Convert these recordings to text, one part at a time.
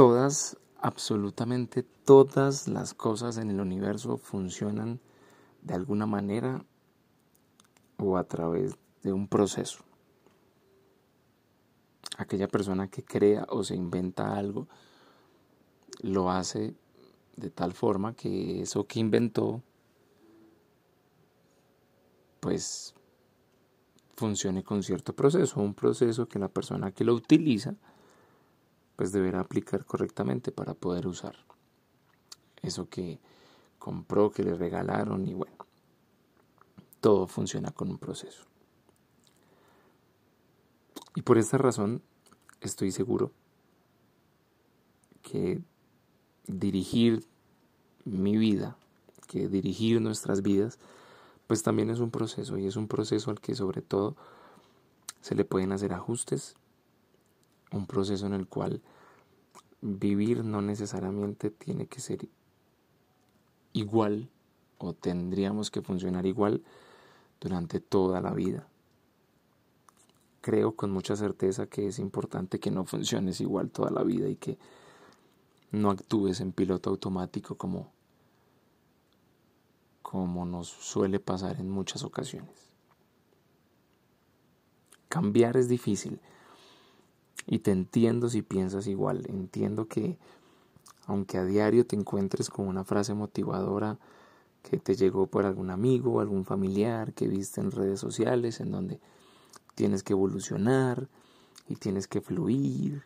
todas, absolutamente todas las cosas en el universo funcionan de alguna manera o a través de un proceso. Aquella persona que crea o se inventa algo lo hace de tal forma que eso que inventó pues funcione con cierto proceso, un proceso que la persona que lo utiliza pues deberá aplicar correctamente para poder usar eso que compró, que le regalaron y bueno, todo funciona con un proceso. Y por esta razón estoy seguro que dirigir mi vida, que dirigir nuestras vidas, pues también es un proceso y es un proceso al que sobre todo se le pueden hacer ajustes, un proceso en el cual vivir no necesariamente tiene que ser igual o tendríamos que funcionar igual durante toda la vida. Creo con mucha certeza que es importante que no funciones igual toda la vida y que no actúes en piloto automático como como nos suele pasar en muchas ocasiones. Cambiar es difícil y te entiendo si piensas igual. Entiendo que aunque a diario te encuentres con una frase motivadora que te llegó por algún amigo, algún familiar que viste en redes sociales en donde tienes que evolucionar y tienes que fluir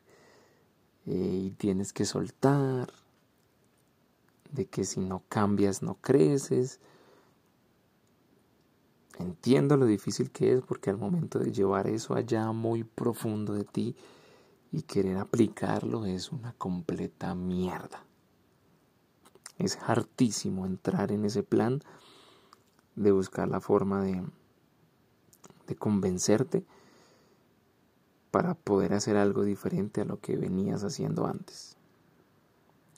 eh, y tienes que soltar, de que si no cambias no creces, Entiendo lo difícil que es porque al momento de llevar eso allá muy profundo de ti y querer aplicarlo es una completa mierda. Es hartísimo entrar en ese plan de buscar la forma de, de convencerte para poder hacer algo diferente a lo que venías haciendo antes.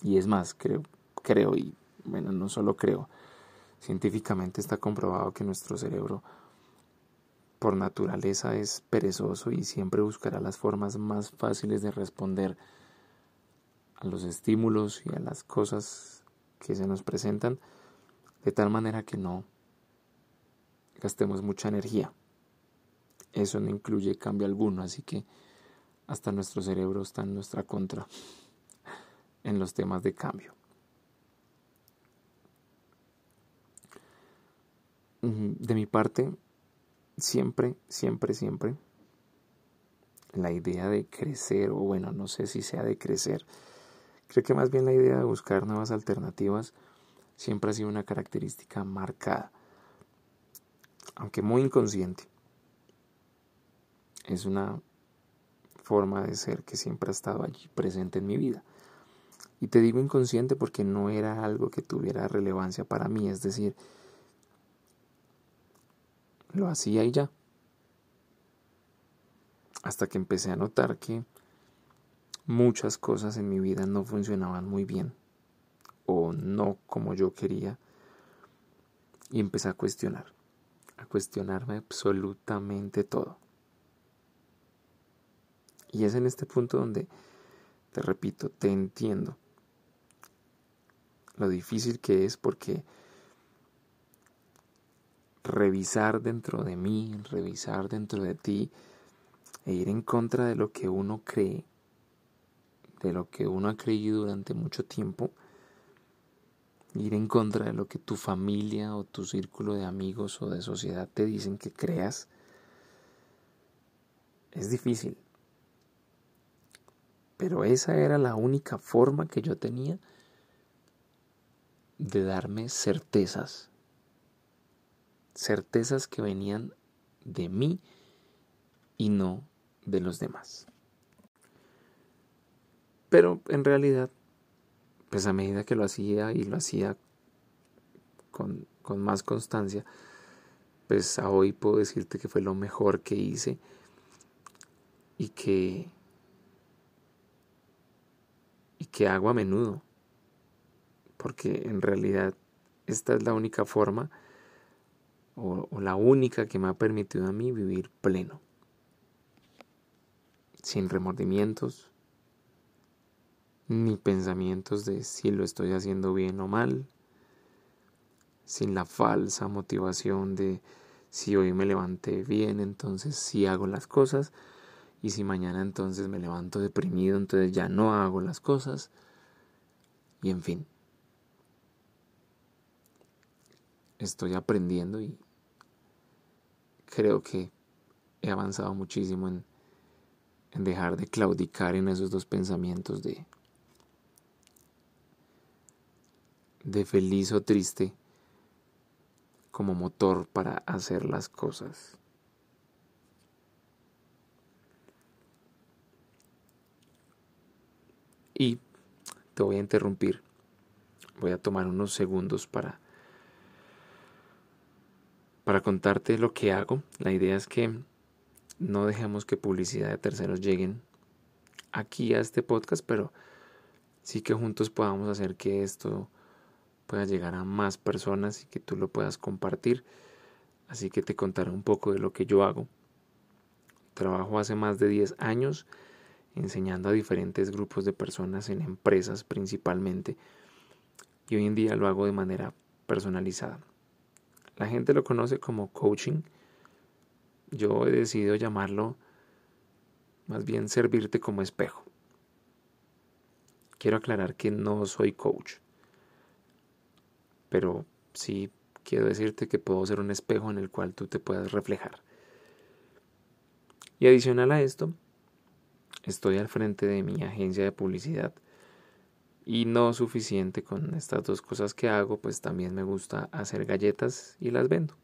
Y es más, creo, creo y bueno, no solo creo, Científicamente está comprobado que nuestro cerebro por naturaleza es perezoso y siempre buscará las formas más fáciles de responder a los estímulos y a las cosas que se nos presentan de tal manera que no gastemos mucha energía. Eso no incluye cambio alguno, así que hasta nuestro cerebro está en nuestra contra en los temas de cambio. de mi parte, siempre, siempre, siempre, la idea de crecer, o bueno, no sé si sea de crecer, creo que más bien la idea de buscar nuevas alternativas siempre ha sido una característica marcada, aunque muy inconsciente. Es una forma de ser que siempre ha estado allí presente en mi vida. Y te digo inconsciente porque no era algo que tuviera relevancia para mí, es decir, lo hacía y ya. Hasta que empecé a notar que muchas cosas en mi vida no funcionaban muy bien o no como yo quería y empecé a cuestionar, a cuestionarme absolutamente todo. Y es en este punto donde, te repito, te entiendo lo difícil que es porque revisar dentro de mí, revisar dentro de ti e ir en contra de lo que uno cree, de lo que uno ha creído durante mucho tiempo, ir en contra de lo que tu familia o tu círculo de amigos o de sociedad te dicen que creas, es difícil. Pero esa era la única forma que yo tenía de darme certezas certezas que venían de mí y no de los demás. Pero en realidad, pues a medida que lo hacía y lo hacía con, con más constancia, pues hoy puedo decirte que fue lo mejor que hice y que y que hago a menudo porque en realidad esta es la única forma o, la única que me ha permitido a mí vivir pleno, sin remordimientos, ni pensamientos de si lo estoy haciendo bien o mal, sin la falsa motivación de si hoy me levanté bien, entonces sí hago las cosas, y si mañana entonces me levanto deprimido, entonces ya no hago las cosas, y en fin. Estoy aprendiendo y creo que he avanzado muchísimo en, dejar de claudicar en esos dos pensamientos de de feliz o triste como motor para hacer las cosas. Y te voy a interrumpir. Voy a tomar unos segundos para para contarte lo que hago. La idea es que no dejemos que publicidad de terceros lleguen aquí a este podcast, pero sí que juntos podamos hacer que esto pueda llegar a más personas y que tú lo puedas compartir. Así que te contaré un poco de lo que yo hago. Trabajo hace más de 10 años enseñando a diferentes grupos de personas en empresas principalmente y hoy en día lo hago de manera personalizada. La gente lo conoce como coaching. Yo he decidido llamarlo más bien servirte como espejo. Quiero aclarar que no soy coach pero sí quiero decirte que puedo ser un espejo en el cual tú te puedas reflejar. Y adicional a esto, estoy al frente de mi agencia de publicidad y no suficiente con estas dos cosas que hago, pues también me gusta hacer galletas y las vendo.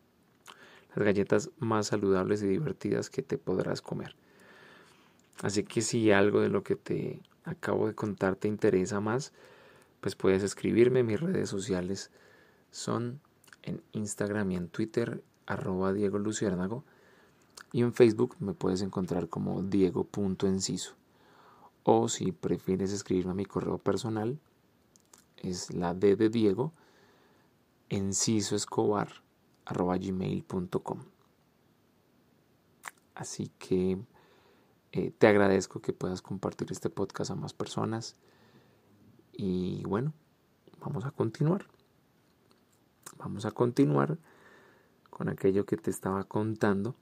Las galletas más saludables y divertidas que te podrás comer. Así que si algo de lo que te acabo de contar te interesa más, pues puedes escribirme mis redes sociales son en Instagram y en Twitter arroba Diego Luciérnago y en Facebook me puedes encontrar como diego.enciso o si prefieres escribirme a mi correo personal es la D de Diego enciso escobar así que eh, te agradezco que puedas compartir este podcast a más personas. Y bueno vamos a continuar. Vamos a continuar con aquello que te estaba contando,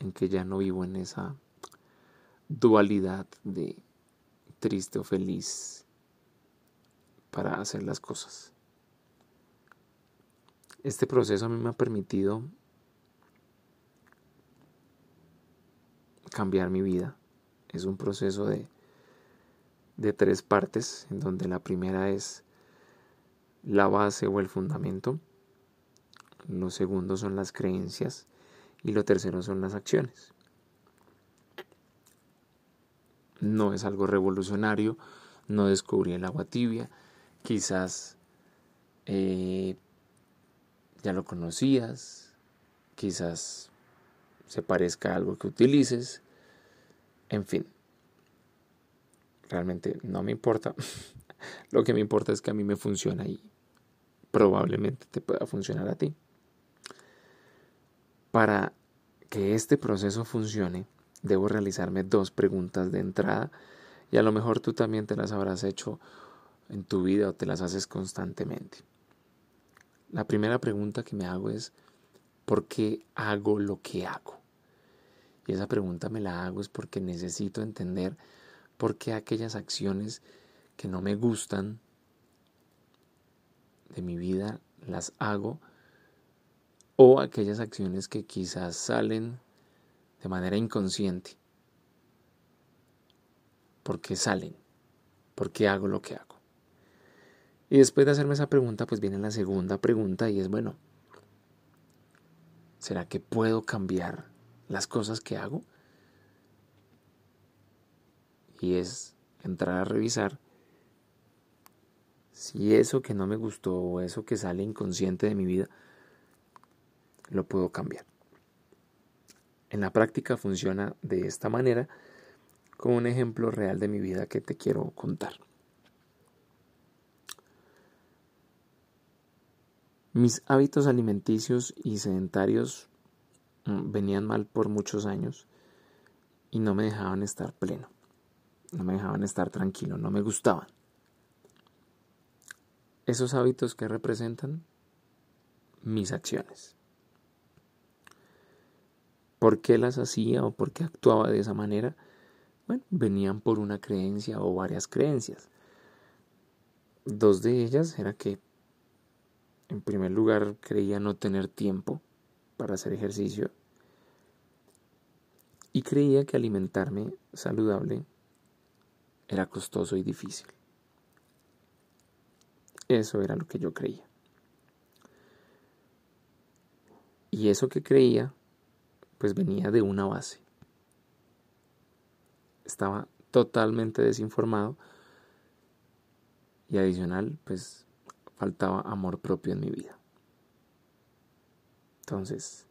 en que ya no vivo en esa dualidad de triste o feliz para hacer las cosas. Este proceso a mí me ha permitido cambiar mi vida. Es un proceso de, de tres partes, en donde la primera es la base o el fundamento. Lo segundo son las creencias y lo tercero son las acciones. No es algo revolucionario, no descubrí el agua tibia, quizás eh, ya lo conocías, quizás se parezca a algo que utilices, en fin, realmente no me importa, lo que me importa es que a mí me funciona y probablemente te pueda funcionar a ti. Para que este proceso funcione, debo realizarme dos preguntas de entrada y a lo mejor tú también te las habrás hecho en tu vida o te las haces constantemente. La primera pregunta que me hago es, ¿por qué hago lo que hago? Y esa pregunta me la hago es porque necesito entender por qué aquellas acciones que no me gustan de mi vida las hago o aquellas acciones que quizás salen de manera inconsciente. ¿Por qué salen? ¿Por qué hago lo que hago? Y después de hacerme esa pregunta, pues viene la segunda pregunta y es, bueno, ¿será que puedo cambiar las cosas que hago? Y es entrar a revisar si eso que no me gustó o eso que sale inconsciente de mi vida, lo puedo cambiar. En la práctica funciona de esta manera con un ejemplo real de mi vida que te quiero contar. Mis hábitos alimenticios y sedentarios mm, venían mal por muchos años y no me dejaban estar pleno. no me dejaban estar tranquilo, no me gustaban. Esos hábitos que representan mis acciones. ¿Por qué las hacía o por qué actuaba de esa manera? Bueno, venían por una creencia o varias creencias. Dos de ellas era que, en primer lugar, creía no tener tiempo para hacer ejercicio y creía que alimentarme saludable era costoso y difícil. Eso era lo que yo creía. Y eso que creía, pues venía de una base. Estaba totalmente desinformado y adicional, pues faltaba amor propio en mi vida. Entonces,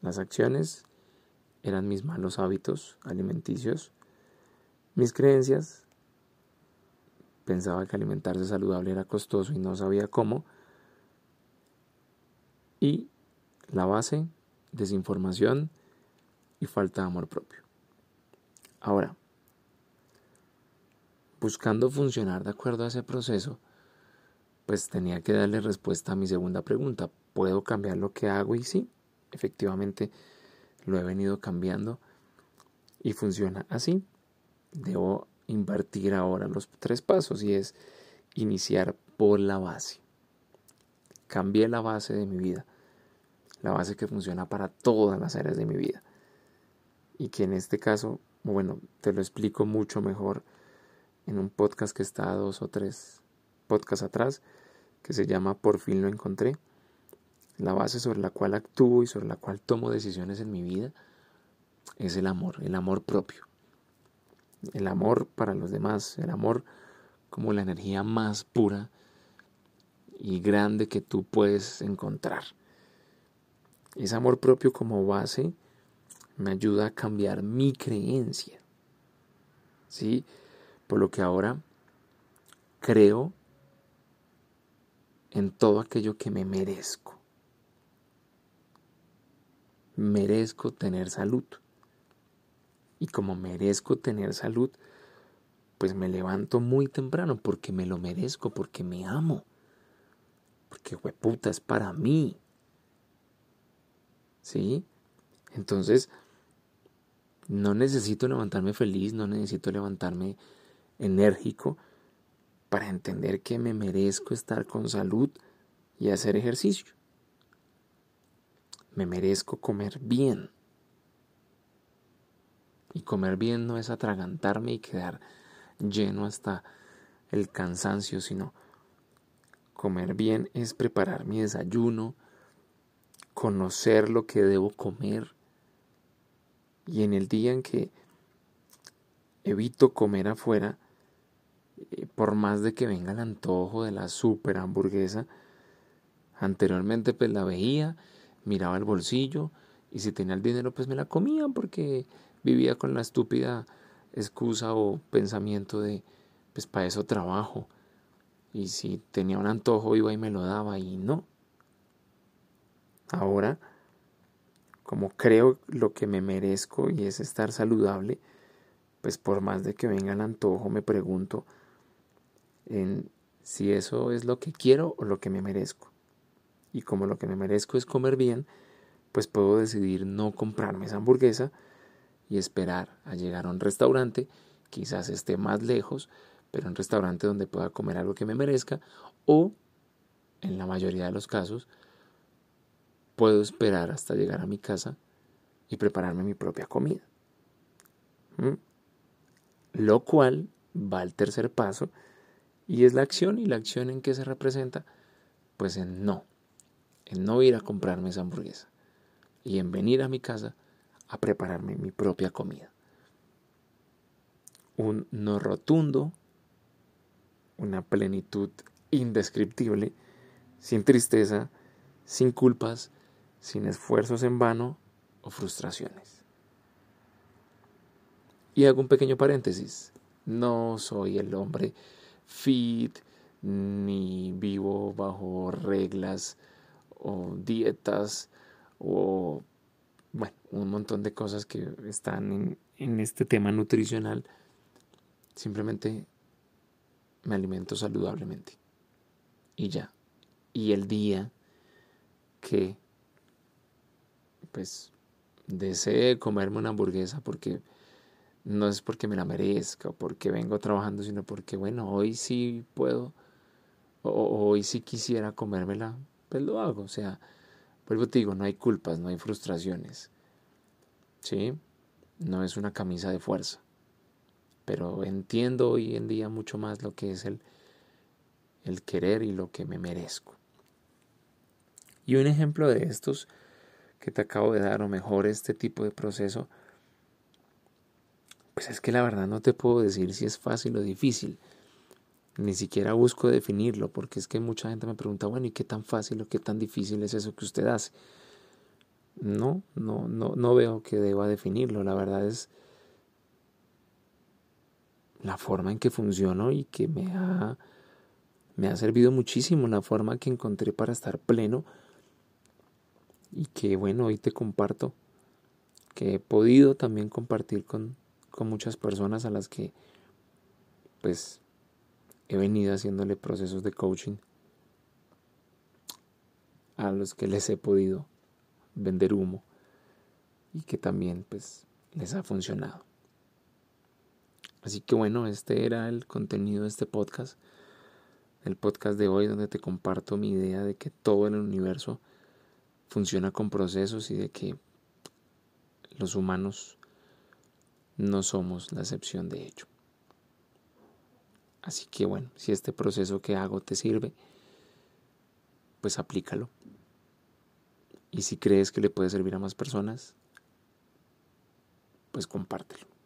las acciones eran mis malos hábitos alimenticios, mis creencias, pensaba que alimentarse saludable era costoso y no sabía cómo, y la base, desinformación y falta de amor propio. Ahora, buscando funcionar de acuerdo a ese proceso, pues tenía que darle respuesta a mi segunda pregunta. ¿Puedo cambiar lo que hago? Y sí, efectivamente lo he venido cambiando y funciona así. Debo invertir ahora los tres pasos y es iniciar por la base. Cambié la base de mi vida la base que funciona para todas las áreas de mi vida. Y que en este caso, bueno, te lo explico mucho mejor en un podcast que está dos o tres podcasts atrás, que se llama Por fin lo encontré. La base sobre la cual actúo y sobre la cual tomo decisiones en mi vida es el amor, el amor propio. El amor para los demás, el amor como la energía más pura y grande que tú puedes encontrar. Ese amor propio como base me ayuda a cambiar mi creencia. ¿Sí? Por lo que ahora creo en todo aquello que me merezco. Merezco tener salud. Y como merezco tener salud, pues me levanto muy temprano porque me lo merezco, porque me amo. Porque, hueputa, es para mí. ¿sí? Entonces, no necesito levantarme feliz, no necesito levantarme enérgico para entender que me merezco estar con salud y hacer ejercicio. Me merezco comer bien. Y comer bien no es atragantarme y quedar lleno hasta el cansancio, sino comer bien es preparar mi desayuno, conocer lo que debo comer. Y en el día en que evito comer afuera, eh, por más de que venga el antojo de la super hamburguesa, anteriormente pues la veía, miraba el bolsillo y si tenía el dinero pues me la comía porque vivía con la estúpida excusa o pensamiento de pues para eso trabajo. Y si tenía un antojo iba y me lo daba y no, Ahora, como creo lo que me merezco y es estar saludable, pues por más de que venga el antojo, me pregunto en si eso es lo que quiero o lo que me merezco. Y como lo que me merezco es comer bien, pues puedo decidir no comprarme esa hamburguesa y esperar a llegar a un restaurante, quizás esté más lejos, pero un restaurante donde pueda comer algo que me merezca, o, en la mayoría de los casos, puedo esperar hasta llegar a mi casa y prepararme mi propia comida. Lo cual va al tercer paso y es la acción y la acción en que se representa, pues en no, en no ir a comprarme esa hamburguesa y en venir a mi casa a prepararme mi propia comida. Un no rotundo, una plenitud indescriptible, sin tristeza, sin culpas, sin esfuerzos en vano o frustraciones. Y hago un pequeño paréntesis. No soy el hombre fit ni vivo bajo reglas o dietas o bueno, un montón de cosas que están en, en este tema nutricional simplemente me alimento saludablemente. Y ya. Y el día que pues desee comerme una hamburguesa porque no es porque me la merezca o porque vengo trabajando, sino porque bueno, hoy sí puedo o, hoy sí quisiera comérmela, pues lo hago. O sea, vuelvo te digo, no hay culpas, no hay frustraciones. ¿Sí? No es una camisa de fuerza. Pero entiendo hoy en día mucho más lo que es el, el querer y lo que me merezco. Y un ejemplo de estos que te acabo de dar, o mejor este tipo de proceso, pues es que la verdad no te puedo decir si es fácil o difícil. Ni siquiera busco definirlo, porque es que mucha gente me pregunta, bueno, ¿y qué tan fácil o qué tan difícil es eso que usted hace? No, no, no, no veo que deba definirlo. La verdad es la forma en que funciono y que me ha, me ha servido muchísimo, la forma que encontré para estar pleno y que bueno, hoy te comparto, que he podido también compartir con, con muchas personas a las que pues he venido haciéndole procesos de coaching a los que les he podido vender humo y que también pues les ha funcionado. Así que bueno, este era el contenido de este podcast, el podcast de hoy donde te comparto mi idea de que todo el universo funciona con procesos y de que los humanos no somos la excepción de ello. Así que bueno, si este proceso que hago te sirve, pues aplícalo. Y si crees que le puede servir a más personas, pues compártelo.